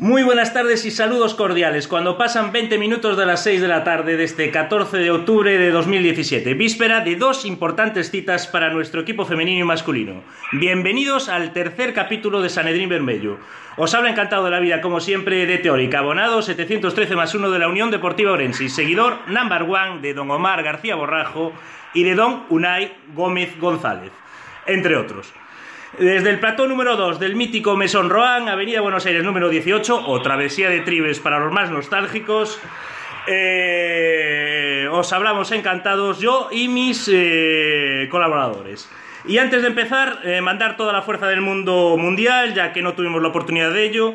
Muy buenas tardes y saludos cordiales. Cuando pasan 20 minutos de las 6 de la tarde de este 14 de octubre de 2017, víspera de dos importantes citas para nuestro equipo femenino y masculino. Bienvenidos al tercer capítulo de Sanedrín Bermello. Os habla encantado de la vida, como siempre, de Teórica, abonado 713 más 1 de la Unión Deportiva Orense, seguidor number one de don Omar García Borrajo y de don Unai Gómez González, entre otros. Desde el plató número 2 del mítico Mesón Roan, Avenida Buenos Aires número 18, o Travesía de Tribes para los más nostálgicos, eh, os hablamos encantados yo y mis eh, colaboradores. Y antes de empezar, eh, mandar toda la fuerza del mundo mundial, ya que no tuvimos la oportunidad de ello,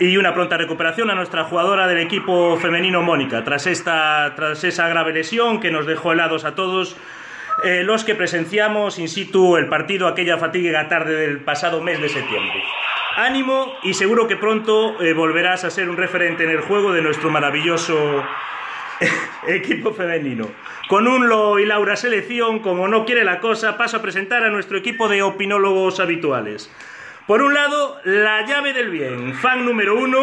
y una pronta recuperación a nuestra jugadora del equipo femenino Mónica, tras, esta, tras esa grave lesión que nos dejó helados a todos eh, los que presenciamos in situ el partido aquella fatídica tarde del pasado mes de septiembre. Ánimo y seguro que pronto eh, volverás a ser un referente en el juego de nuestro maravilloso equipo femenino. Con un Lo y Laura selección, como no quiere la cosa, paso a presentar a nuestro equipo de opinólogos habituales. Por un lado, la llave del bien, fan número uno,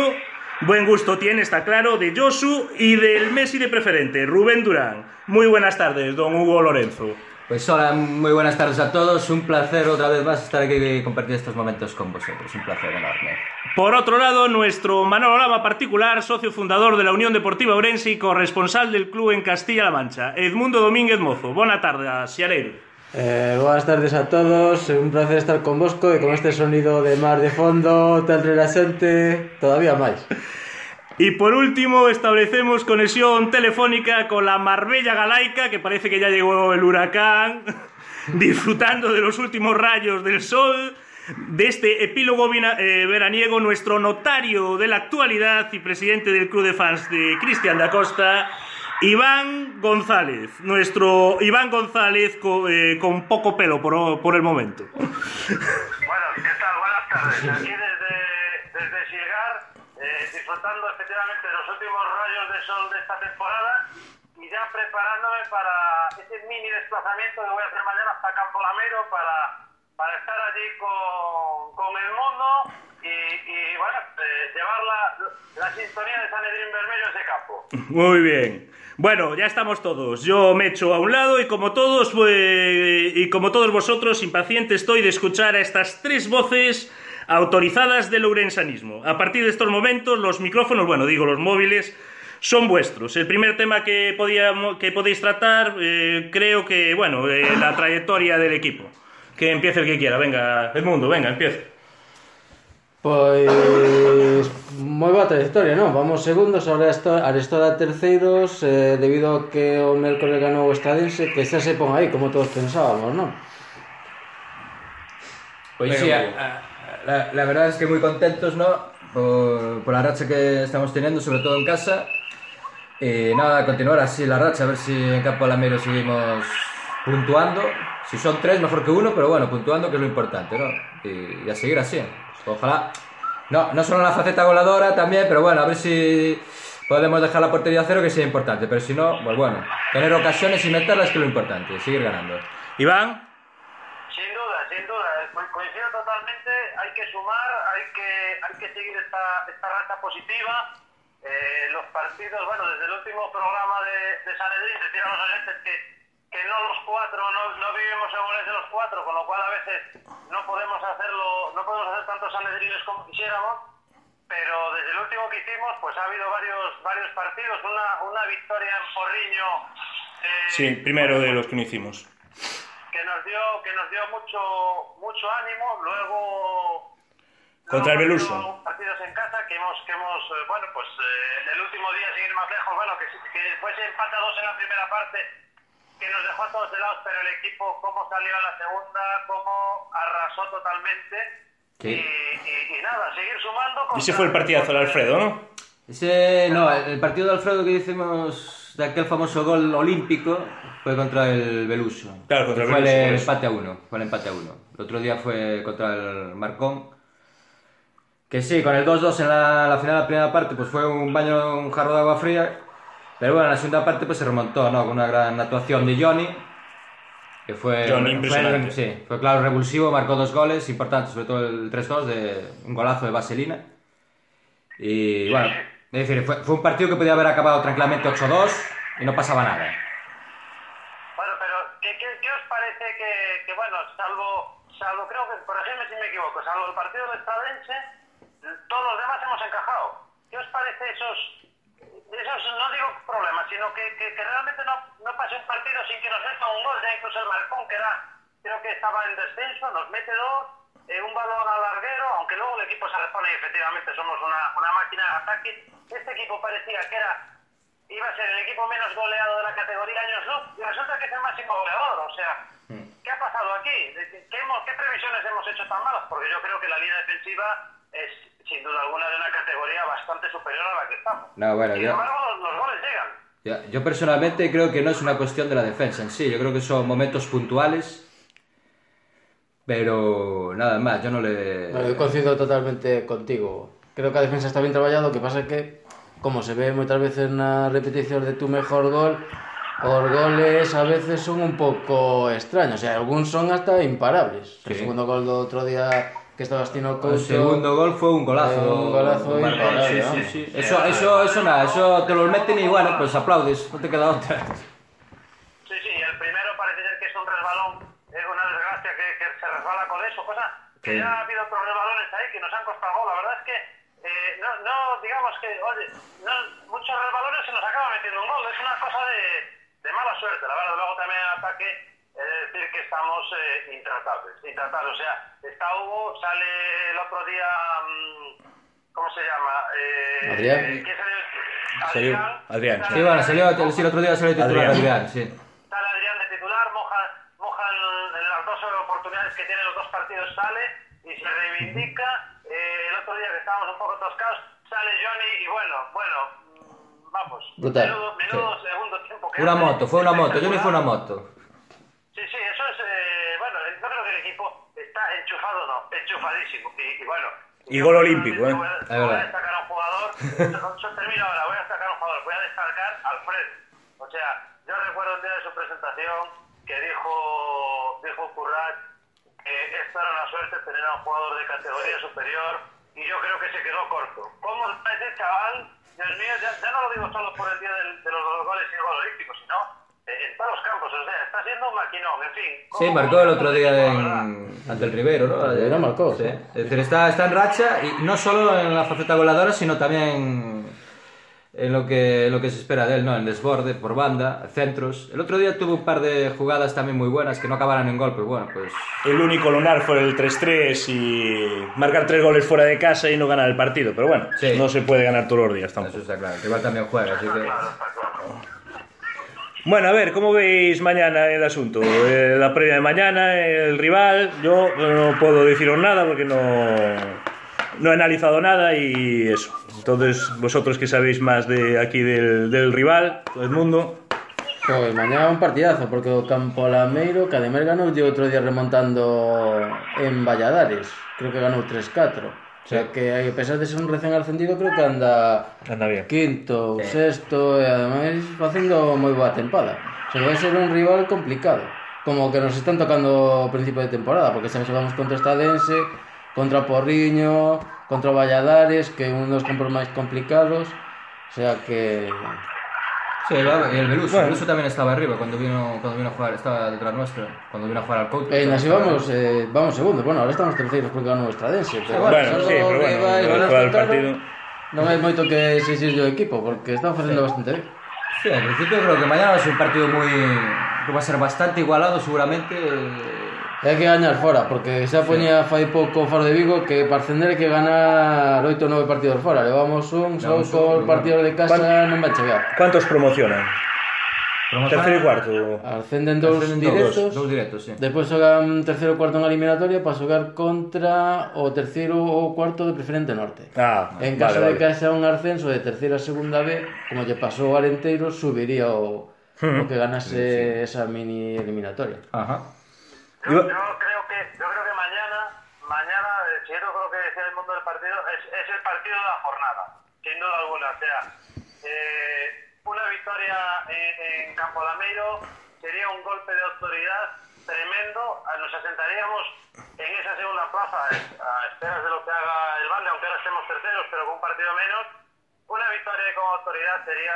buen gusto tiene, está claro, de Josu y del Messi de preferente, Rubén Durán. Muy buenas tardes, don Hugo Lorenzo. Pues hola, muy buenas tardes a todos. Un placer otra vez más estar aquí y compartir estos momentos con vosotros. Un placer enorme. Por otro lado, nuestro Manolo Lama particular, socio fundador de la Unión Deportiva Ourense y corresponsal del club en Castilla-La Mancha, Edmundo Domínguez Mozo. Buena tarde, Xiareiro. Eh, buenas tardes a todos, un placer estar con Bosco y con este sonido de mar de fondo tan relajante, todavía más. Y por último, establecemos conexión telefónica con la Marbella Galaica, que parece que ya llegó el huracán, disfrutando de los últimos rayos del sol, de este epílogo eh, veraniego, nuestro notario de la actualidad y presidente del club de fans de Cristian da Costa, Iván González. Nuestro Iván González co- eh, con poco pelo por, por el momento. Bueno, ¿qué tal? Buenas tardes. Aquí desde, desde Silgar, eh, disfrutando efectivamente de los últimos rayos de sol de esta temporada y ya preparándome para ese mini desplazamiento que voy a hacer mañana hasta Campo Lamero para, para estar allí con, con el mundo y, y, bueno, eh, llevar la, la sintonía de Sanedrín Bermello a ese campo. Muy bien. Bueno, ya estamos todos. Yo me echo a un lado y como todos y como todos vosotros, impaciente estoy de escuchar a estas tres voces autorizadas del ourensanismo. A partir de estos momentos, los micrófonos, bueno, digo los móviles, son vuestros. El primer tema que, podíamos, que podéis tratar, eh, creo que, bueno, eh, la trayectoria del equipo. Que empiece el que quiera. Venga, el mundo, venga, empiece. Pois moi boa trayectoria, non? Vamos segundos, Arestora, Arestora terceiros eh, debido a que o Mércoles ganou o Estadense que xa se pon aí, como todos pensábamos, non? Pues Pero- sí, a- a- la, la verdad es que muy contentos, ¿no? Por, por la racha que estamos teniendo, sobre todo en casa. Y nada, continuar así la racha, a ver si en Campo Alamero seguimos puntuando. Si son tres, mejor que uno, pero bueno, puntuando, que es lo importante, ¿no? Y, y a seguir así. Ojalá. No, no solo en la faceta goleadora también, pero bueno, a ver si podemos dejar la portería a cero, que sea importante. Pero si no, pues bueno, tener ocasiones y meterlas, que es lo importante, seguir ganando. Iván. Sin duda, sin duda, co- coincido totalmente, hay que sumar, hay que, hay que seguir esta, esta racha positiva. Eh, los partidos, bueno, desde el último programa de, de Sanedrín, decir a los oyentes que, que no los cuatro, no, no vivimos en Orense los cuatro, con lo cual a veces no podemos hacerlo, no podemos hacer tantos Sanedrines como quisiéramos, pero desde el último que hicimos, pues ha habido varios, varios partidos, una, una victoria en Porriño. eh, Sí, primero de los que no hicimos. que nos dio que nos dio mucho mucho ánimo luego Contra el Beluso. partidos en casa que hemos que hemos eh, bueno pues eh, el último día sin ir más lejos bueno que, que fuese empate a dos en la primera parte que nos dejó a todos helados pero el equipo cómo salió a la segunda cómo arrasó totalmente y, y- nada, seguir sumando. Y ese fue el partidazo del Alfredo, ¿no? Ese, no, el, el partido de Alfredo que decimos de aquel famoso gol olímpico fue contra el Beluso. Claro, contra el fue Beluso, por el empate a uno. Fue el empate a uno. El otro día fue contra el Marcón. Que sí, con el 2-2 en la, la final de la primera parte, pues fue un baño, un jarro de agua fría. Pero bueno, en la segunda parte pues se remontó, ¿no? Con una gran actuación de Johnny. Que fue, Johnny, fue- sí, fue claro revulsivo, marcó dos goles importantes, sobre todo el 3-2 de un golazo de Vaselina. Y bueno, es decir, fue, fue un partido que podía haber acabado tranquilamente 8-2 y no pasaba nada. Bueno, pero ¿qué, qué, qué os parece que, que, bueno, salvo, salvo, creo que, corregidme si me equivoco, salvo el partido del Estadense, todos los demás hemos encajado. ¿Qué os parece esos, esos no digo problemas, sino que, que, que realmente no, no pase un partido sin que nos meta un gol, ya incluso el Marcón, que era, creo que estaba en descenso, nos mete dos, eh, un balón al larguero, aunque luego el equipo se repone y efectivamente somos una, una máquina de ataque. Este equipo parecía que era iba a ser el equipo menos goleado de la categoría años luz y resulta que es el máximo goleador. O sea, ¿qué ha pasado aquí? ¿De ¿Qué, qué hemos- qué previsiones hemos hecho tan malas? Porque yo creo que la línea defensiva es, sin duda alguna, de una categoría bastante superior a la que estamos. No, bueno, Sin yo- embargo, los, los goles llegan. Ya, Yo personalmente creo que no es una cuestión de la defensa en sí, yo creo que son momentos puntuales, pero nada más, yo no le... No, yo coincido totalmente contigo. Creo que a defensa está bien traballado, o que pasa é que, como se ve moitas veces na repetición de tu mejor gol, os goles a veces son un pouco extraños, e algúns son hasta imparables. O Sí. segundo gol do outro día que estaba Astino El Couto... segundo gol fue un golazo. Eh, un golazo Marcón, imparable, sí, ¿no? sí, sí. Eso, eso, eso nada, eso te lo meten y bueno, pues aplaudes, no te queda otra. Sí, sí, el primero parece ser que es un resbalón, es una desgracia que, que se resbala con eso, cosa que Sí. ya ha habido otros resbalones ahí que nos han costado gol. La verdad es que eh, no, no, digamos que, oye, no, muchos resbalones se nos acaba metiendo un gol, es una cosa de, de mala suerte, la verdad. Luego también en ataque, es decir que estamos eh, intratables, intratables. O sea, está Hugo, sale el otro día, mm, ¿cómo se llama? Eh, Adrián. ¿quién salió? Salió Adrián, Sale Sí, bueno, salió, sí, el otro día salió titular Adrián. Adrián, sí. sale Adrián de titular, moja, moja en, en las dos oportunidades que tiene los dos partidos, sale y se reivindica. Eh, el otro día que estábamos un poco toscados, sale Johnny y bueno, bueno, mm, vamos, Brutal. menudo, menudo segundo tiempo que Una hace, moto, fue una moto, yo no fue una moto. Sí, sí, eso es, eh, bueno, yo creo que el equipo está enchufado, no, enchufadísimo. Y, y bueno. Y gol olímpico, ¿eh? Voy a, Es voy a verdad. destacar a un jugador, yo termino ahora, voy a destacar a un jugador, voy a destacar a Alfred. O sea, yo recuerdo un día de su presentación que dijo, dijo Currat que esto era una suerte tener a un jugador de categoría superior y yo creo que se quedó corto. ¿Cómo está ese chaval? Dios mío, ya, ya no lo digo solo por el día del- de los goles y el gol olímpico, sino todos los campos. O sea, está siendo un maquinón, en fin. Sí, ¿Cómo- marcó el otro está día el en, ante el Rivero, ¿no? El Rivero marcó. Sí. Es decir, está, está en racha y no solo en la faceta goleadora, sino también en lo que, lo que se espera de él, ¿no? En desborde, por banda, centros. El otro día tuvo un par de jugadas también muy buenas que no acabaron en gol, pero bueno, pues El único lunar fue el 3-3 y marcar tres goles fuera de casa y no ganar el partido. Pero bueno, Sí. no se puede ganar todos los días eso tampoco. está claro. Que igual también juega, así que... Bueno, a ver, ¿cómo veis mañana el asunto? Eh, la previa de mañana, el rival, yo no puedo deciros nada porque no, no he analizado nada y eso. Entonces, vosotros que sabéis más de aquí del, del rival, todo el mundo. Pues mañana un partidazo, porque o Campo Lameiro, que además ganó el otro día remontando en Valladares. Creo que ganó 3-4. O sea que, a pesar de ser un recén ascendido, creo que anda, anda bien. quinto, eh. sexto e ademais facendo moi boa tempada. O sea vai ser un rival complicado. Como que nos están tocando ao principio de temporada, porque xa xogamos contra Estadense, contra Porriño, contra Valladares, que é un dos compros máis complicados. O sea que... Sí, el, el Beluso. Bueno. El Beluso también estaba arriba cuando vino, cuando vino a jugar, estaba detrás nuestro, cuando vino a jugar al Couto. Eh, así vamos, eh, vamos segundos. Bueno, ahora estamos terceiros porque ganó nuestra dense. Pero bueno, bueno sí, pero bueno, vai, no, vai, el partido... non hai moito que exigir o equipo porque están facendo sí. bastante ben. Sí, al principio creo que mañana va a ser un partido muy... que va a ser bastante igualado seguramente eh, E hai que gañar fora, porque xa poñía fai pouco Faro de Vigo que para ascender hai que ganar 8 ou 9 partidos fora. Levamos un, só co partido de casa ¿Cuán... non vai chegar. Cantos promocionan? Terceiro e cuarto. Ascenden dous directos. Dous directos, sí. Despois xogan terceiro e cuarto en eliminatoria para xogar contra o terceiro ou cuarto de preferente norte. Ah, en caso vale, de que haxa un ascenso de terceira a segunda B, como lle pasou ao Arenteiro, subiría o, hmm. o que ganase sí, sí. esa mini eliminatoria. Ajá. Yo, creo que yo creo que mañana, mañana, eh, si yo creo que decía el mundo del partido, es, es el partido de la jornada, sin duda alguna. O sea, eh, una victoria en, en Campo Lameiro sería un golpe de autoridad tremendo. Ah, Nos asentaríamos en esa segunda plaza eh, a esperas de lo que haga el Bande, aunque ahora estemos terceros, pero con un partido menos. Una victoria con autoridad sería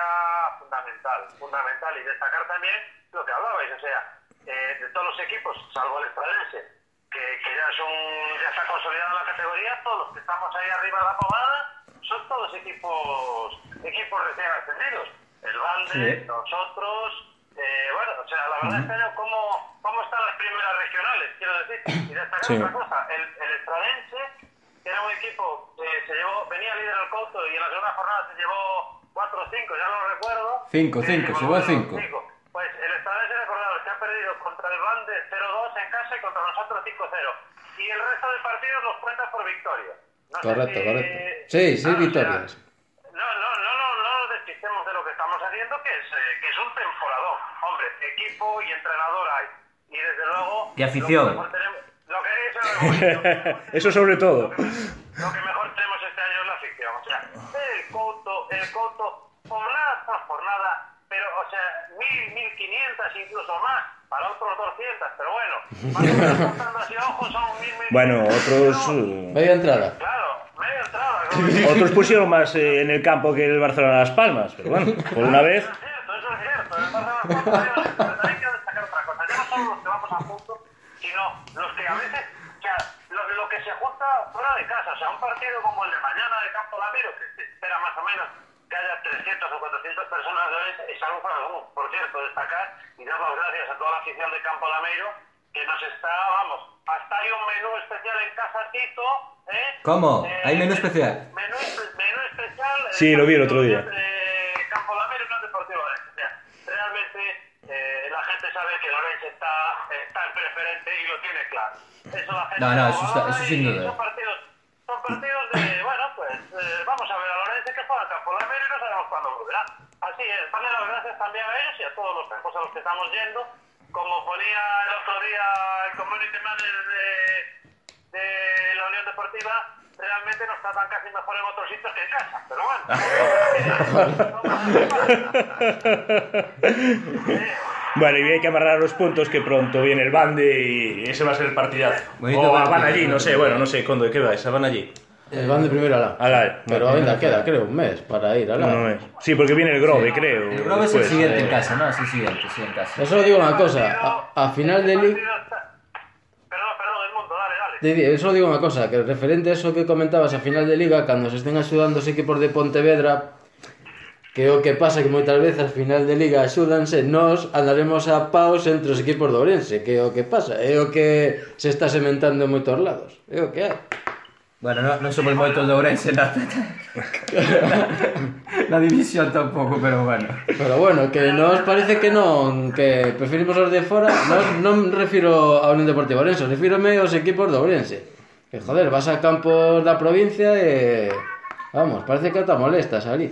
fundamental, fundamental. Y destacar también lo que hablabais, o sea, eh, de todos los equipos, salvo el Estralense, que, que, ya, son, ya está consolidada la categoría, todos los que estamos ahí arriba de la pomada son todos equipos, equipos recién ascendidos. El Valde, nosotros, eh, bueno, o sea, la verdad es que ¿cómo, ¿cómo, están las primeras regionales, quiero decir. Y destacar sí. otra cosa, el, el Estralense, era un equipo que se llevó, venía líder al Couto y en la segunda jornada se llevó 4 o 5, ya no recuerdo. 5, 5, eh, se llevó 5. En casa y contra nosotros 5-0. Y el resto de partidos los cuenta por victoria. No Correcto, si- correcto. Sí, seis Claro, o sea, victorias. no, no, no, no, no nos despistemos de lo que estamos haciendo, que es, eh, que es un temporadón. Hombre, equipo y entrenador hay. Y desde luego... Y afición. Lo que mejor tenemos, lo que, eso, lo mejor Eso sobre todo. lo que mejor tenemos este año es la afición. O sea, el Couto, el Couto, jornada tras jornada, pero, o sea, mil, mil quinientas incluso más, para otros 200, pero bueno, más o menos contando así a ojo son mil, mil Bueno, otros, No, eh, Media entrada. Claro, media entrada. ¿no? otros pusieron más eh, en el campo que el Barcelona Las Palmas, pero bueno, por una vez. Eso es cierto, eso es cierto. El de las Palmas, pero también quiero destacar otra cosa. Ya no solo los que vamos a punto, sino los que a veces, o sea, lo, lo que se junta fuera de casa. O sea, un partido como el de mañana de Campo Lamiro, que se espera más o menos que haya 300 o 400 personas de hoy, es algo para algún, por cierto, destacar y dar las gracias a toda la afición de Campo Lameiro que nos está, vamos, hasta hay un menú especial en Casa Tito, ¿eh? ¿Cómo? Eh, ¿Hay menú especial? Menú, menú especial. eh, Sí, lo vi el otro día. de Campo Lamero y Unión Deportiva Orense. O sea, realmente la gente sabe que Lorenzo está, está en preferente y lo tiene claro. Eso la gente No, no, eso está- eso sin duda. Son partidos, son partidos de, bueno, pues eh, vamos a ver a Lorenzo que juega en Campo Lamero y no sabemos cuándo volverá. Así es, darle las gracias también a ellos y a todos los campos a los que estamos yendo. Como ponía el otro día el community manager de, de la Unión Deportiva, realmente nos tratan casi mejor en otros sitios que en casa. Pero bueno. Bueno, y hay que amarrar los puntos que pronto viene el Bande y ese va a ser el partidazo. Bonito o van allí, no sé, bueno, no sé, ¿cuándo? ¿Qué vais? ¿Van allí? Eh, van de primero a la. A la Pero ainda queda, creo, un mes para ir a la. No, no, sí, porque viene el Grove, sí. creo. El Grove después. es el siguiente eh... en casa, ¿no? Es el siguiente, sí, en casa. Eso digo una cosa. A, a final de liga. Perdón, perdón, el mundo, dale, Só digo unha cosa, que referente a eso que comentabas a final de liga, cando se estén axudando os equipos de Pontevedra, que o que pasa que moitas veces a final de liga axúdanse, nós andaremos a paus entre os equipos de Ourense, que é o que pasa, é o que se está sementando en moitos lados, é o que hai. Bueno, no, non somos moitos de Ourense na, na división tampouco, pero bueno. Pero bueno, que nos parece que non, que preferimos os de fora, nos, non me refiro a Unión Deportiva Ourense, refírome aos equipos de Ourense. Que joder, vas a campos da provincia e... Vamos, parece que ata molestas ali.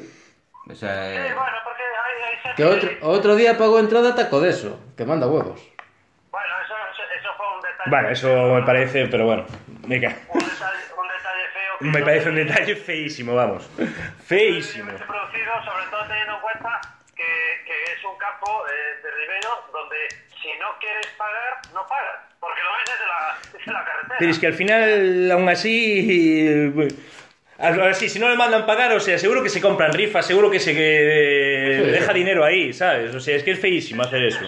O sea, Sí, eh, bueno, porque hay, hay gente- Que outro, outro día pagou entrada taco de eso, que manda huevos. Bueno, eso, eso, fue un detalle. Bueno, eso me parece, pero bueno. Me, ca- Un detalle, feo. que me parece un detalle feísimo, vamos. Feísimo. producido, sobre todo teniendo en cuenta que, que es un campo eh, de Ribero donde si no quieres pagar, no pagas. Porque lo ves desde la, desde la carretera. Pero es que al final, aún así. Ahora sí, si no le mandan pagar, o sea, seguro que se compran rifas, seguro que se que Sí. deja dinero ahí, ¿sabes? O sea, es que es feísimo hacer eso.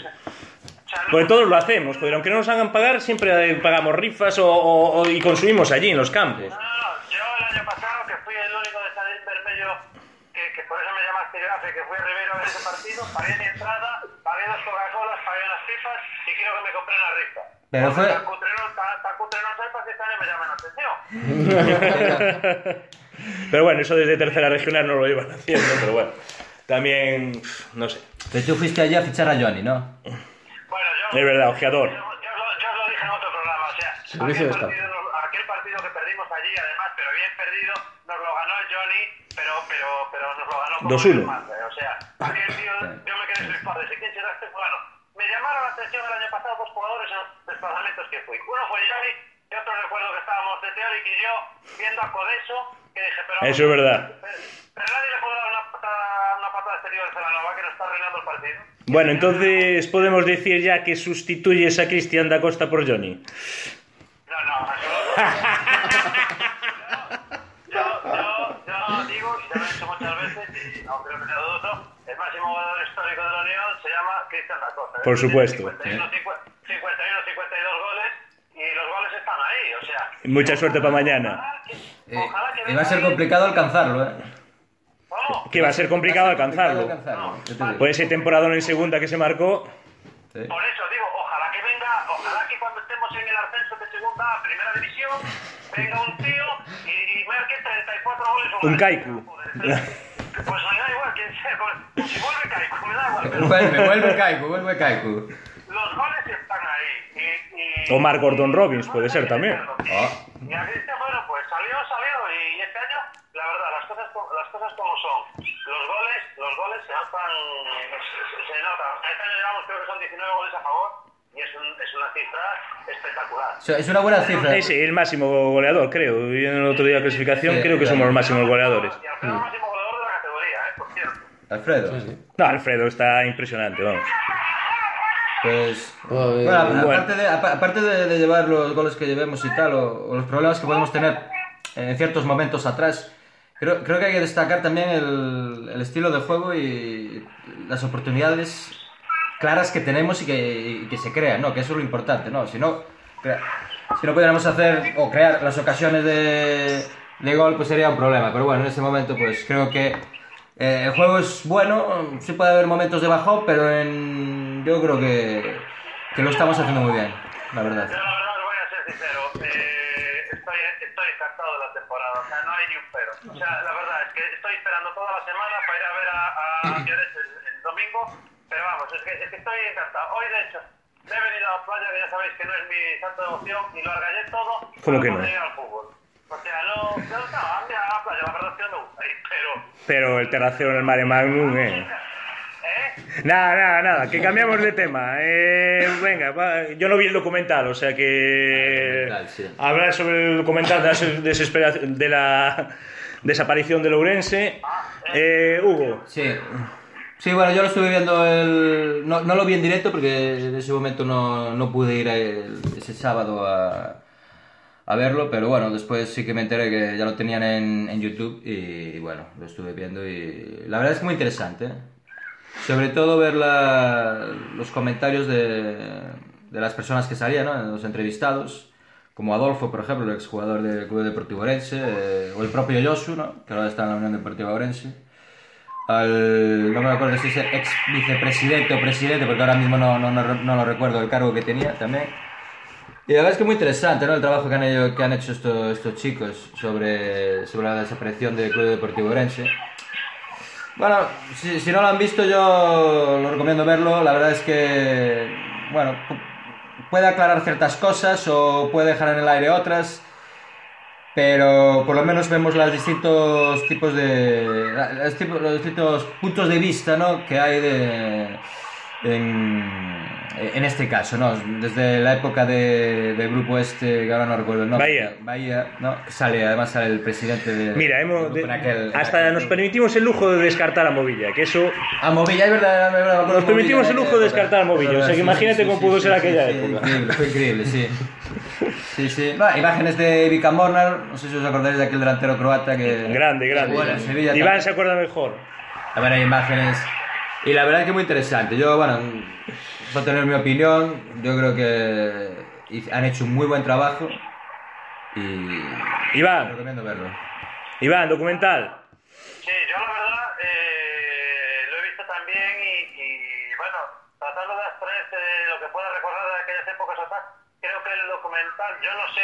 Porque todos lo hacemos, joder, aunque no nos hagan pagar, siempre eh, pagamos rifas o, o- o- y consumimos allí, en los campos. No, no, no. Yo el año pasado, que fui el único de San Bermello, que, que por eso me llamaste Gafe, que fui a Rivero a ver ese partido, pagué mi entrada, pagué las Coca-Colas, pagué las pipas y creo que me compré una rifa. Pero fue- Tan cutre no, tan- tan cutre no soy para que este año me llamen la atención. Pero bueno, eso desde tercera regional no lo iban haciendo, pero bueno. también, no sé. Pero tú fuiste allí a fichar a Johnny, ¿no? Bueno, yo... Es verdad, ojeador. Yo, yo yo os lo dije en otro programa, o sea, Servicio aquel de Estado. aquel partido que perdimos allí, además, pero bien perdido, nos lo ganó el Johnny, pero, pero, pero nos lo ganó como 2-1. Tío, yo me quedé flipado, de quién será este fulano. Me llamaron la atención el año pasado dos jugadores en los desplazamientos que fui. Uno fue Johnny y otro recuerdo que estábamos de Teoric y yo viendo a Codeso, que dije, pero... Eso es verdad. Pero, pero nadie le dar una patada, una patada exterior al Celanova que nos está arruinando el partido. Bueno, entonces podemos decir ya que sustituyes a Cristian da Costa por Johnny. No, no, absolutamente. Jugador histórico de la Unión se llama Cristian da Costa. Por supuesto. 51, 51, 52 goles, y los goles están ahí, o sea... Mucha suerte para mañana. que- Eh, que y va a ser complicado alcanzarlo, ¿eh? Que va a ser complicado alcanzarlo. alcanzarlo, digo. Pues ese temporada en segunda que se marcó, Sí. Por eso digo, ojalá que venga, ojalá que cuando estemos en el ascenso de segunda a primera división, venga un tío y, y marque 34 goles Un más. Kaiku. Pues me da igual quién sea, pues, si vuelve Kaiku, me da igual, pero Vuelve, vuelve Kaiku, vuelve Kaiku. los goles están ahí. Y, y, Omar Gordon Robbins puede ser también. Ah. Y a Cristian, bueno, pues salió, salió, y este año, la verdad, las cosas, co- las cosas como son. Los goles, los goles se notan, se, se notan. Este año llevamos, creo que son 19 goles a favor, y es, un, es una cifra espectacular. Es una buena cifra. ese el máximo goleador, creo. Y en el otro día de clasificación Sí, creo que somos los máximos goleadores. Y Alfredo es el máximo goleador de la categoría, ¿eh? Por cierto. Alfredo. Sí, sí. No, Alfredo está impresionante, vamos. Pues. Bueno, apa- bueno. aparte, de, apa- aparte de, de llevar los goles que llevemos y tal, o, o los problemas que podemos tener en ciertos momentos atrás, creo, creo que hay que destacar también el, el estilo de juego y las oportunidades claras que tenemos y que, y que se crean, ¿no? Que eso es lo importante, ¿no? Si no, si no pudiéramos hacer o crear las ocasiones de, de gol, pues sería un problema. Pero bueno, en ese momento, pues creo que eh, el juego es bueno, sí puede haber momentos de bajón, pero en, yo creo que, que lo estamos haciendo muy bien, la verdad. Yo la verdad os voy a ser sincero, eh, estoy, estoy encantado de la temporada, o sea, no hay ni un pero. O sea, la verdad es que estoy esperando toda la semana para ir a ver a, a Lloret el, el domingo, pero vamos, es que, es que estoy encantado. Hoy, de hecho, me he venido a la playa, que ya sabéis que no es mi santo devoción, y lo argallé todo ¿Cómo que no? ir al fútbol. O sea, no, no, no, a mí a la playa, la verdad es que no me gusta ir, pero... Pero el terracero en el Mare Magnum, eh. ¿Eh? Nada, nada, nada, que cambiamos de tema. Eh, venga, va, yo no vi el documental, o sea que Ah, sí. hablar sobre el documental de la des- desespera- de la desaparición de Lourense. Eh, Hugo, Sí. Sí, bueno, yo lo estuve viendo el... No, no lo vi en directo porque en ese momento no, no pude ir el- ese sábado a, a verlo, pero bueno, después sí que me enteré que ya lo tenían en, en YouTube y, bueno, lo estuve viendo y la verdad es que muy interesante. Sobre todo ver la- los comentarios de, de las personas que salían, ¿no? los entrevistados, como Adolfo, por ejemplo, el exjugador del Club Deportivo Orense, eh, o el propio Yosu, ¿no? que ahora está en la Unión Deportiva Orense al, no me acuerdo si es ex vicepresidente o presidente, porque ahora mismo no, no, no, no lo recuerdo el cargo que tenía también. Y la verdad es que muy interesante ¿no? el trabajo que han, hecho- que han hecho estos, chicos sobre, sobre la desaparición del Club Deportivo Orense. Bueno, si, no lo han visto yo lo recomiendo verlo, la verdad es que, bueno, pu- puede aclarar ciertas cosas o puede dejar en el aire otras. Pero por lo menos vemos los distintos tipos de. Los distintos puntos de vista ¿no? que hay de, en, en este caso, ¿no? Desde la época de- del grupo este, que ahora no recuerdo el nombre. Bahía. Bahía, ¿no? Sale, además sale el presidente de. mira, hemos, grupo de- en aquel- en hasta aquel nos permitimos el lujo de descartar a Movilla, que eso A Movilla, es verdad, es verdad, Nos permitimos el lujo de descartar a. Movilla, o sea, que Sí, imagínate sí, cómo sí, pudo ser aquella época. Increíble, fue increíble, sí. Sí, sí. Imágenes de Vika Mornar, no sé si os acordáis de aquel delantero croata que... Grande, grande. Bueno, Sevilla Iván también. se acuerda mejor. A ver, hay imágenes. Y la verdad es que muy interesante. Yo, bueno, para tener mi opinión, yo creo que han hecho un muy buen trabajo y Iván, recomiendo verlo. Iván, documental. Sí, yo la verdad eh, lo he visto también y, y, bueno, tratando de abstraerse de lo que pueda recordar de aquellas épocas o tal, creo que el documental, yo no sé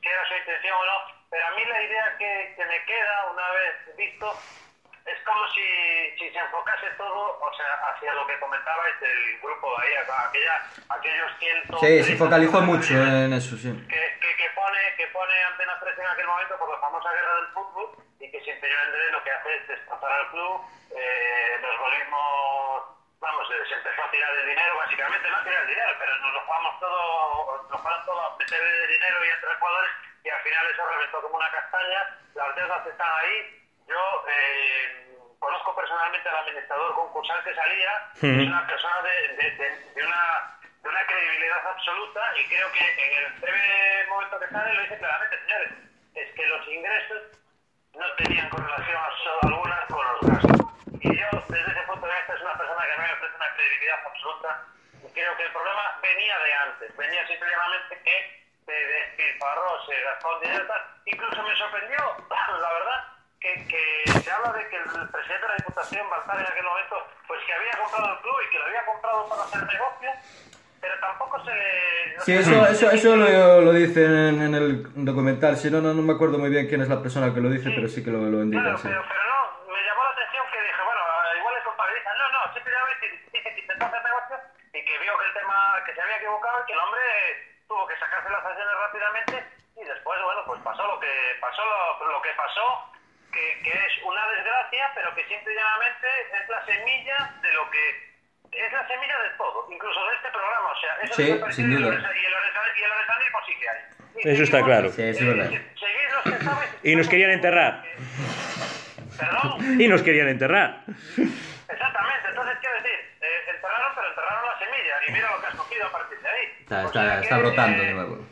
qué era su intención o no, pero a mí la idea que, que me queda una vez visto es como si, si se enfocase todo, o sea, hacia lo que comentabais del grupo de ahí, aquella, aquellos cientos... Sí, se focalizó mucho en eso, sí. Que, que, que pone, que pone Antena 3 en aquel momento por la famosa guerra del fútbol y que Andrés lo que hace es destrozar al club, eh, nos volvimos, vamos, eh, se empezó a tirar el dinero, básicamente no a tirar el dinero, pero nos lo jugamos todo, nos fueron todo a meter el dinero y entre jugadores y al final eso reventó como una castaña, las deudas están ahí, yo eh, conozco personalmente al administrador concursal que salía, es una persona de, de, de, de una, de una credibilidad absoluta y creo que en el breve momento que sale lo dice claramente, señores, es que los ingresos no tenían correlación alguna con los gastos. Y yo, desde ese punto de vista, es una persona que mí me ofrece una credibilidad absoluta. Y creo que el problema venía de antes, venía simplemente que se despilfarró, se gastó dinero. Incluso me sorprendió, la verdad, que, que se habla de que el presidente de la Diputación, Baltar, en aquel momento, pues que había comprado el club y que lo había comprado para hacer negocio, pero tampoco se le... no Sí, eso, eso, eso lo, lo dicen en el documental. Si no, no, no me acuerdo muy bien quién es la persona que lo dice, pero sí que lo, lo indican, Claro, sí. pero, pero no, me llamó la atención que dije, bueno, igual es culpabiliza. No, no, simplemente dice que intentó hacer negocio y que vio que el tema, que se había equivocado y que el hombre tuvo que sacarse las acciones rápidamente y después, bueno, pues pasó lo que pasó, lo, lo que pasó, que, que es una desgracia, pero que simple y llanamente es la semilla de lo que... Es la semilla de todo, incluso de este programa, o sea, eso Sí, desapareció sin y el duda. y el oresa- y el oresanismo sí que hay. Y Eso está claro. Sí, eso es eh, verdad. seguid los que Y nos querían enterrar. Perdón. Y nos querían enterrar. Exactamente, entonces quiero decir, eh, enterraron, pero enterraron la semilla y mira lo que has cogido a partir de ahí. Está, O está, sea está que, brotando eh, de nuevo.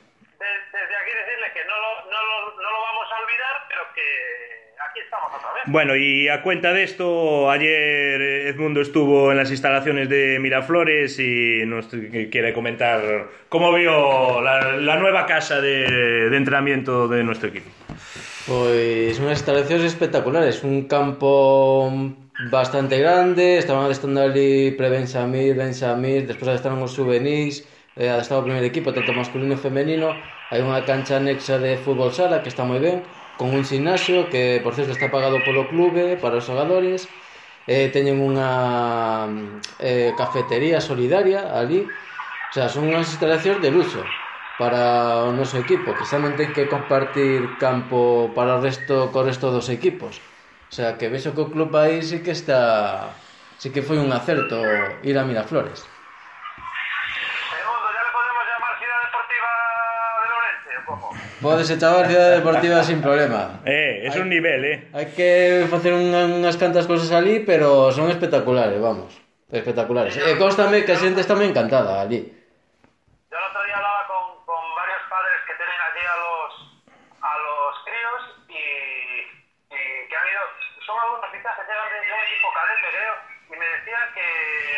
Aquí estamos otra vez. Bueno, y a cuenta de esto, ayer Edmundo estuvo en las instalaciones de Miraflores y nos quiere comentar cómo vio la, la nueva casa de, de entrenamiento de nuestro equipo. Pois unhas instalacións espectaculares, un campo bastante grande, estaban adestando ali pre-Benxamir, Benxamir, despois adestaron os juvenis, eh, adestado o primeiro equipo, tanto masculino e femenino, hai unha cancha anexa de fútbol sala que está moi ben, con un gimnasio que, por certo, está pagado polo clube para os xogadores, eh, teñen unha eh, cafetería solidaria ali, o sea, son unhas instalacións de luxo para o noso equipo, que xa non ten que compartir campo para o resto co resto dos equipos. O sea, que vexo que o club aí sí que está... Sí que foi un acerto ir a Miraflores. O cómo? Podes chamar Ciudad Deportiva sin problema. Eh, es un nivel, eh. Hai que facer unha, unhas cantas cosas ali, pero son espectaculares, vamos. Espectaculares. E constame que a xente está moi encantada ali. Yo el otro día hablaba con, con varios padres que tienen allí a los, a los críos y, y que han ido, son algunos quizás que llegan de, de un equipo cadete, creo, y me decían que,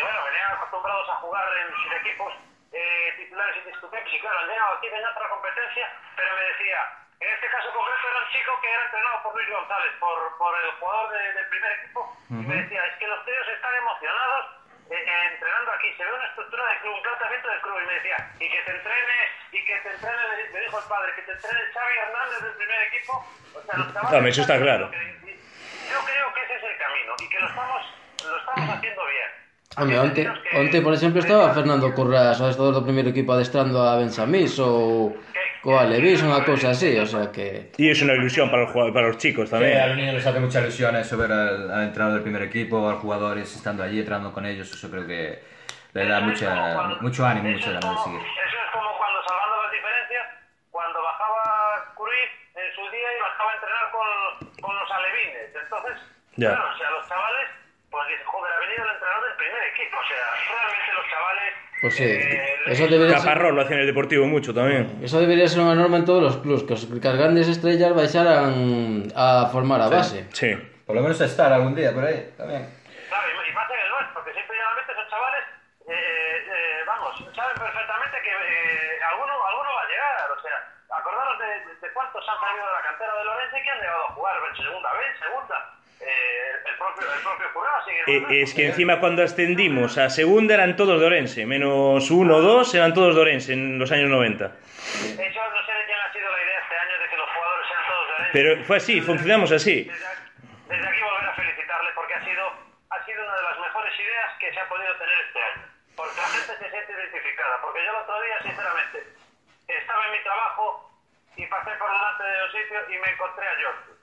bueno, venían acostumbrados a jugar en sus equipos eh, titulares indiscutibles y claro, han llegado aquí de otra competencia, pero me decía, en este caso concreto era un chico que era entrenado por Luis González, por, por el jugador de- del primer equipo, y me decía, es que los críos están emocionados eh, eh, entrenando aquí, se ve una estructura de club, un planteamiento del club, y me decía, y que te entrene, y que te entrene, me dijo el padre, que te entrene Xavi Hernández del primer equipo, o sea, los chavales... Eso está claro. Yo creo que ese es el camino, y que lo estamos, lo estamos haciendo bien. Home, onte, que- onte, por exemplo, estaba Fernando Curras, o adestador do primeiro equipo adestrando a Bensamís ou coa Levis, unha cousa así, o sea que... Y es una ilusión para los, jugadores- para los chicos Sí, a los también. niños les hace mucha ilusión eso, ver al, al entrenador del primer equipo, a los jugadores estando allí, entrenando con ellos, eso creo que le da mucha, cuando- mucho ánimo, es ganas de seguir. Eso es como cuando, salvando las diferencias, cuando bajaba Cruyff en su día y bajaba a entrenar con, con los alevines. Entonces, Ya. claro, o sea, los chavales, pues dicen, joder, ha venido el entrenador del primer equipo. O sea, realmente los chavales... Pues sí, eh, eso debería ser... Lo hacía en el Deportivo mucho también. Eso debería ser unha norma en todos os clubs, que os, que as grandes estrellas baixaran a formar a base. Sí. Por lo menos estar algún día por ahí, también. Claro, y, más en el nuestro, porque siempre y llanamente esos chavales, eh, eh, vamos, saben perfectamente que eh, alguno, alguno va a llegar, o sea, acordaros de, de cuántos han salido de la cantera de Lorenzo y que han llegado a jugar en segunda vez, segunda. Eh, el propio, el propio Curao sigue Eh, es que encima cuando ascendimos a segunda eran todos de Orense, menos uno o dos eran todos de Orense en los años 90. Eso no sé de quién ha sido la idea este año de que los jugadores sean todos de Orense. Pero fue así, funcionamos así. Desde, desde aquí volver a felicitarle mejores ideas que se ha podido tener este año. Porque la gente se siente identificada. Porque yo el otro día, sinceramente, estaba en mi trabajo y pasé por delante de un sitio y me encontré a Jordi.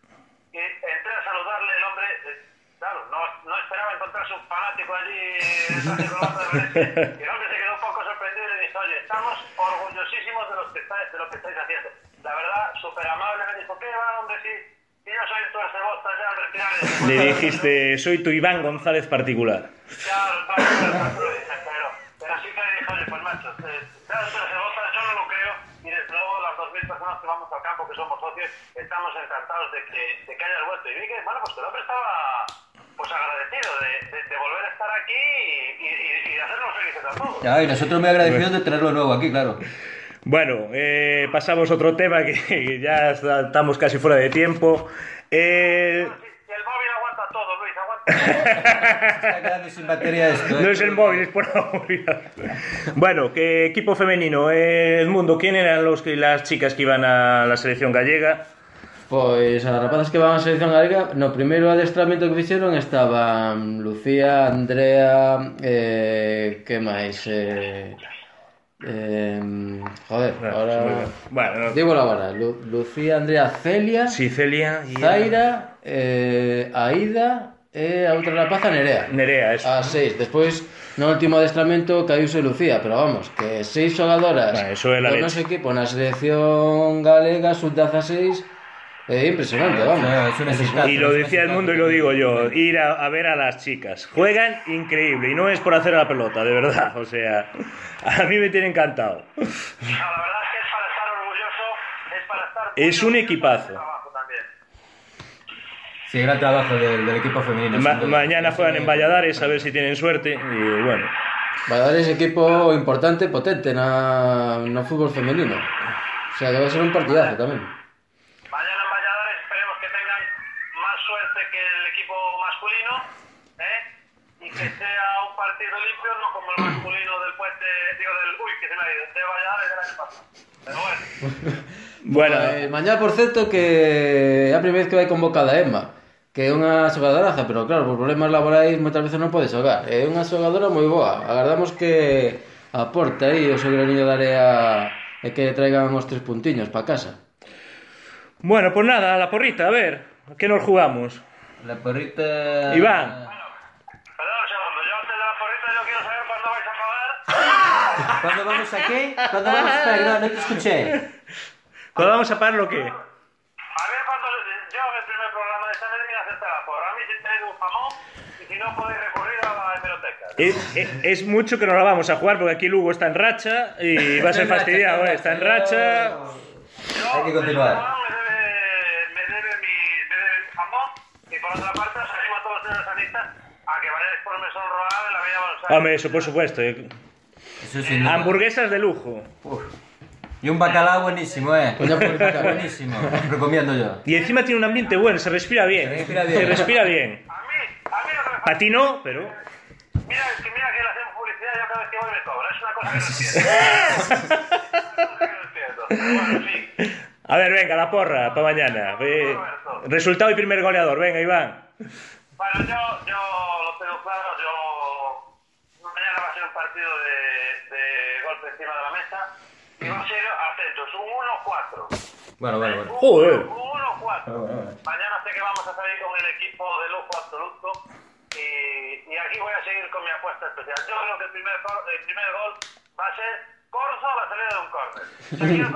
Y entré a saludarle, el hombre, eh, claro, no, no esperaba encontrarse un fanático allí. Y el hombre se quedó un poco sorprendido y le dijo, oye, estamos orgullosísimos de, los que estáis, de lo que estáis haciendo. La verdad, súper amable, me dijo, ¿qué va, hombre? Sí, sí, yo soy tu arcebosta ya al retirar. Le dijiste, soy tu Iván González particular. Claro, claro, claro, pero, pero sí que le dije, oye, pues macho, eh, claro, pero se vota, yo no lo creo, y desde luego las 2.000 personas que vamos al campo, que somos socios, estamos encantados de que, de que hayas vuelto. Y vi que, bueno, pues que el hombre estaba pues agradecido de, de, de volver a estar aquí y, y, y hacernos felices a todos. Ya, y nosotros muy agradecidos de tenerlo de nuevo aquí, claro. Bueno, eh, pasamos a otro tema que, que ya está- estamos casi fuera de tiempo. Eh, móvil aguanta todo, Luis, aguanta todo. Está quedando sin batería esto, ¿eh? no es el móvil, es por la movilidad. Bueno, ¿qué equipo femenino? Eh, el mundo, ¿quién eran los que, las chicas que iban a la selección gallega? Pois as rapazas que van a selección galega No primeiro adestramento que fixeron estaban Lucía, Andrea eh, Que máis? Eh, eh, joder, ahora... Bueno, no- Digo la hora Lu- Lucía, Andrea, Celia sí, Celia y Zaira eh, Aida E a outra rapaza Nerea Nerea, eso. A seis, despois no último adestramento caíuse Lucía, pero vamos, que seis xogadoras Bah, eso é la do leche. noso equipo na selección galega sub-16 é impresionante, vamos. No. Y lo decía el mundo y lo digo yo, ir a, a ver a las chicas. Juegan increíble y no es por hacer la pelota, de verdad. O sea, a mí me tiene encantado. No, la verdad es que es para estar orgulloso, es para estar Es un equipazo. También. Sí, gran trabajo del, del equipo femenino. Ma- mañana juegan en Valladares a ver si tienen suerte. Y bueno, Valladares equipo importante, potente na, no fútbol femenino. O sea, vai ser un partidazo tamén. Mañana en Valladares esperemos que tengan más suerte que el equipo masculino, ¿eh? Y que sea un partido limpio, no como el masculino del puente, digo, del, uy, que se me ha ido, de Valladares del año pasado. Pero bueno, Bueno, eh, mañá, por certo, que é a primeira vez que vai convocada Emma que é unha xogadoraza, pero claro, por problemas laborais moitas veces non pode xogar. É unha xogadora moi boa. Agardamos que aporte aí o seu granillo de area e que traigan os tres puntiños para casa. Bueno, pues nada, a la porrita, a ver, que nos jugamos? La porrita... Iván. Perdón, un segundo, yo antes de la porrita yo quiero saber cuándo vais a acabar. ¿Cuándo vamos a qué? ¿Cuándo vamos a...? No, no te escuché. ¿Cuándo vamos a parar lo qué? A ver cuándo, yo en el primer programa de esta vez vine a hacerte la porra. A mí si tenéis un jamón y si no podéis recurrir a la hemeroteca. Es, es- es mucho que no la vamos a jugar porque aquí Lugo está en racha y va a ser fastidiado, ¿eh? Está en racha. Hay que continuar. Me debe, me debe mi, me debe mi jamón y por otra parte os animo a todos los sanistas a que vayáis por Mesón Royal en la Bella Balsar. Hombre, eso por supuesto. eh. Eso sin duda. Hamburguesas de lujo. Uf. Y un bacalao buenísimo, eh. Buenísimo. Recomiendo yo. Y encima tiene un ambiente bueno, se respira bien. Se respira bien. Se respira bien. A mí, a mí lo que me Para ti no, pero. Mira, es que mira que le hacemos publicidad yo cada vez que voy me cobra. Es una cosa que no entiendo. Es una cosa que no entiendo. Pero bueno, sí. A ver, venga, la porra, para mañana. Eh, resultado y primer goleador, venga, Iván. Bueno, yo, yo y va a ser, atentos, un 1-4. Bueno, bueno, bueno. Joder. Un 1-4. Mañana sé que vamos a salir con el equipo de lujo absoluto y, y aquí voy a seguir con mi apuesta especial. Yo creo que el primer, gol- el primer gol va a ser Corso a la salida de un córner.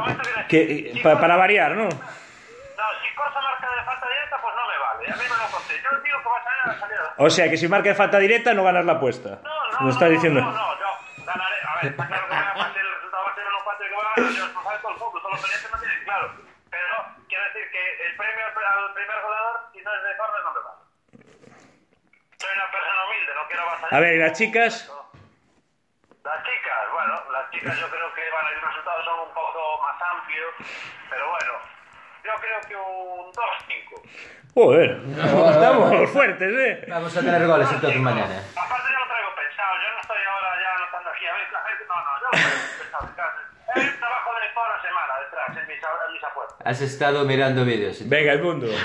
O sea, Que, si pa- Corso- para variar, ¿no? No, si Corso marca de falta directa, pues no me vale. A mí me lo conté. Yo digo que va a salir a la salida de O sea, que si marca de falta directa no ganas la apuesta. No, no, Lo está no, diciendo. No, no, yo ganaré. A ver, está claro que me no sabe todo el mundo, todos los pendientes no tienen claro. Pero quiero decir que el premio al primer goleador, si no es de córner, no me vale. Soy una persona humilde, no quiero avasallar. A ver, ¿y las chicas? Las chicas, bueno, las chicas yo creo que van a ir los resultados son un poco más amplios, pero bueno, yo creo que un 2-5. Joder, estamos fuertes, ¿eh? Vamos a tener goles entonces mañana. Aparte yo lo traigo pensado, yo no estoy ahora ya anotando aquí, a ver, a ver, no, no, yo lo traigo pensado en casa. Es un trabajo de toda la semana detrás en mis, en mis apuestas. Has estado mirando vídeos. Venga, el mundo.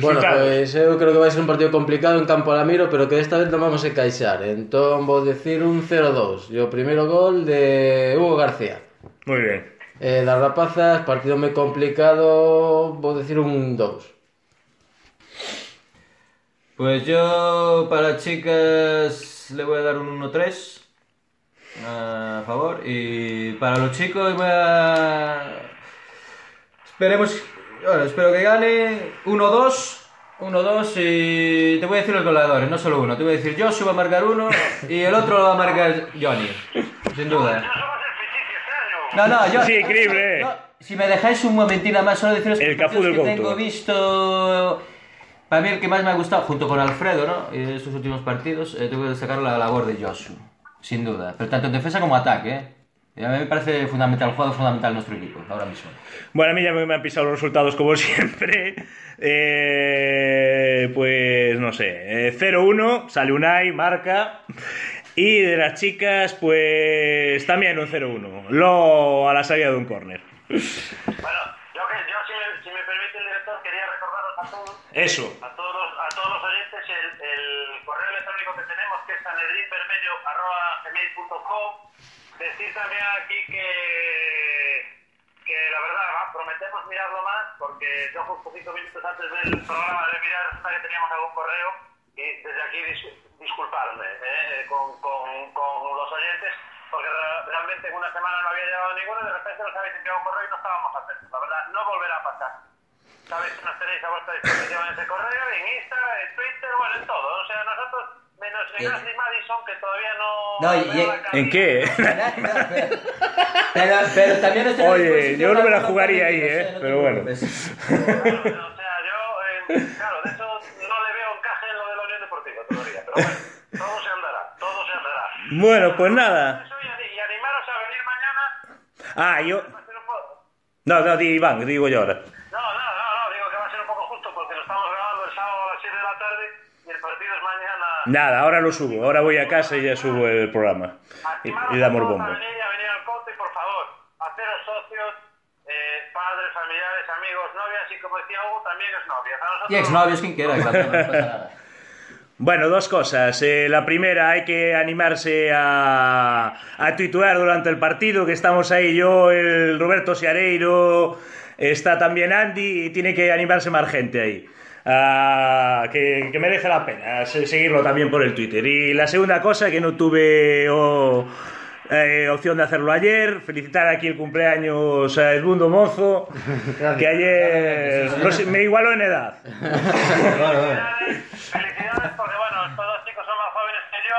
Bueno, pues eu creo que vai ser un partido complicado en campo Alamiro, pero que desta vez non vamos a encaixar. Entón vou decir un 0-2. E o primeiro gol de Hugo García. Muy bien. Eh, das rapazas, partido moi complicado, vou decir un 2. Pues yo para chicas le voy a dar un 1-3 a favor y para los chicos voy a... Esperemos, bueno, espero que gane 1-2. 1-2 y te voy a decir los goleadores, no solo uno. Te voy a decir Joshua va a marcar uno y el otro lo va a marcar Johnny, sin duda. No. No, yo... Sí, increíble. No, si me dejáis un momentín nada más, solo deciros El Cafú del que Couto. tengo visto. Para mí el que más me ha gustado, junto con Alfredo, ¿no? Y estos últimos partidos, eh, tengo que destacar la labor de Joshua, sin duda. Pero tanto en defensa como ataque, ¿eh? A mí me parece fundamental, jugador fundamental en nuestro equipo, ahora mismo. Bueno, a mí ya me han pisado los resultados como siempre. Eh, pues no sé, eh, 0-1, sale Unai, marca. Y de las chicas, pues también un 0-1. Lo a la salida de un córner. Bueno, yo, que, yo si, me, si me permite el director, quería recordaros a todos, Eso. a todos, los, a todos los oyentes el, el correo electrónico que tenemos, que es sanedrinvermello.com. Decir también aquí que, que la verdad, va, prometemos mirarlo más, porque yo un poquito minutos antes del programa de mirar resulta que teníamos algún correo y desde aquí dis- disculparme eh, con, con, con los oyentes, porque re- realmente en una semana no había llegado ninguno y de repente nos habéis enviado un correo y no estábamos atentos. La verdad, no volverá a pasar. Sabéis que nos tenéis a vuestra disposición en ese correo, en Instagram, en Twitter, bueno, en todo. O sea, nosotros, menos Ignacio y Madison, que todavía no... No, y- ¿En qué? Pero, pero también a Oye, yo no me la jugaría ahí, ¿eh? no Pero bueno. Claro, o sea, yo, eh, claro, de hecho no le veo encaje en lo de la Unión Deportiva todavía, pero bueno, todo se andará, todo se andará. Bueno, pues nada. Eso y, ani- y animaros a venir mañana. Ah, yo. No, no, di Iván, digo yo ahora. No, no, no, no, digo que va a ser un poco justo porque lo estamos grabando el sábado a las 7 de la tarde y el partido es mañana. Nada, ahora lo subo. Ahora voy a casa y ya subo el programa. Y, damos bombo. A venir, a venir al Couto y por favor, haceros socios, eh, padres, familiares, amigos, novias y como decía Hugo, también es novias. A nosotros Y exnovios, quien quiera, nada. Bueno, dos cosas. Eh, la primera, hay que animarse a, a tuitear durante el partido, que estamos ahí yo, el Roberto Siareiro, está también Andy, y tiene que animarse más gente ahí. Ah, que, que merece la pena se- seguirlo también por el Twitter. Y la segunda cosa, que no tuve oh, eh, opción de hacerlo ayer, felicitar aquí el cumpleaños a Edmundo Mozo, que ayer no sé, me igualó en edad. Felicidades, bueno, estos dos chicos son más jóvenes que yo.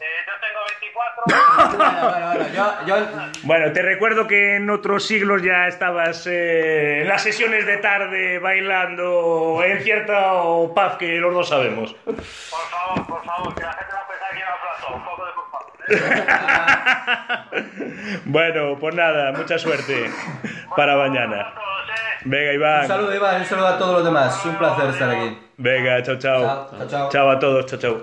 Eh, yo tengo 24. Bueno, bueno, bueno, yo, yo, Bueno, te recuerdo que en otros siglos ya estabas eh, en las sesiones de tarde bailando en cierto pub que los dos sabemos. Por favor, por favor, que la gente va a pensar que iba a plato. Un poco de. ¿eh? Bueno, pues nada, mucha suerte para mañana. ¿eh? Venga, un Iván. saludo, Iván, un saludo a todos los demás. Un placer estar aquí. Venga, chao, chao. Chao, chao, chao. Chao a todos, chao, chao.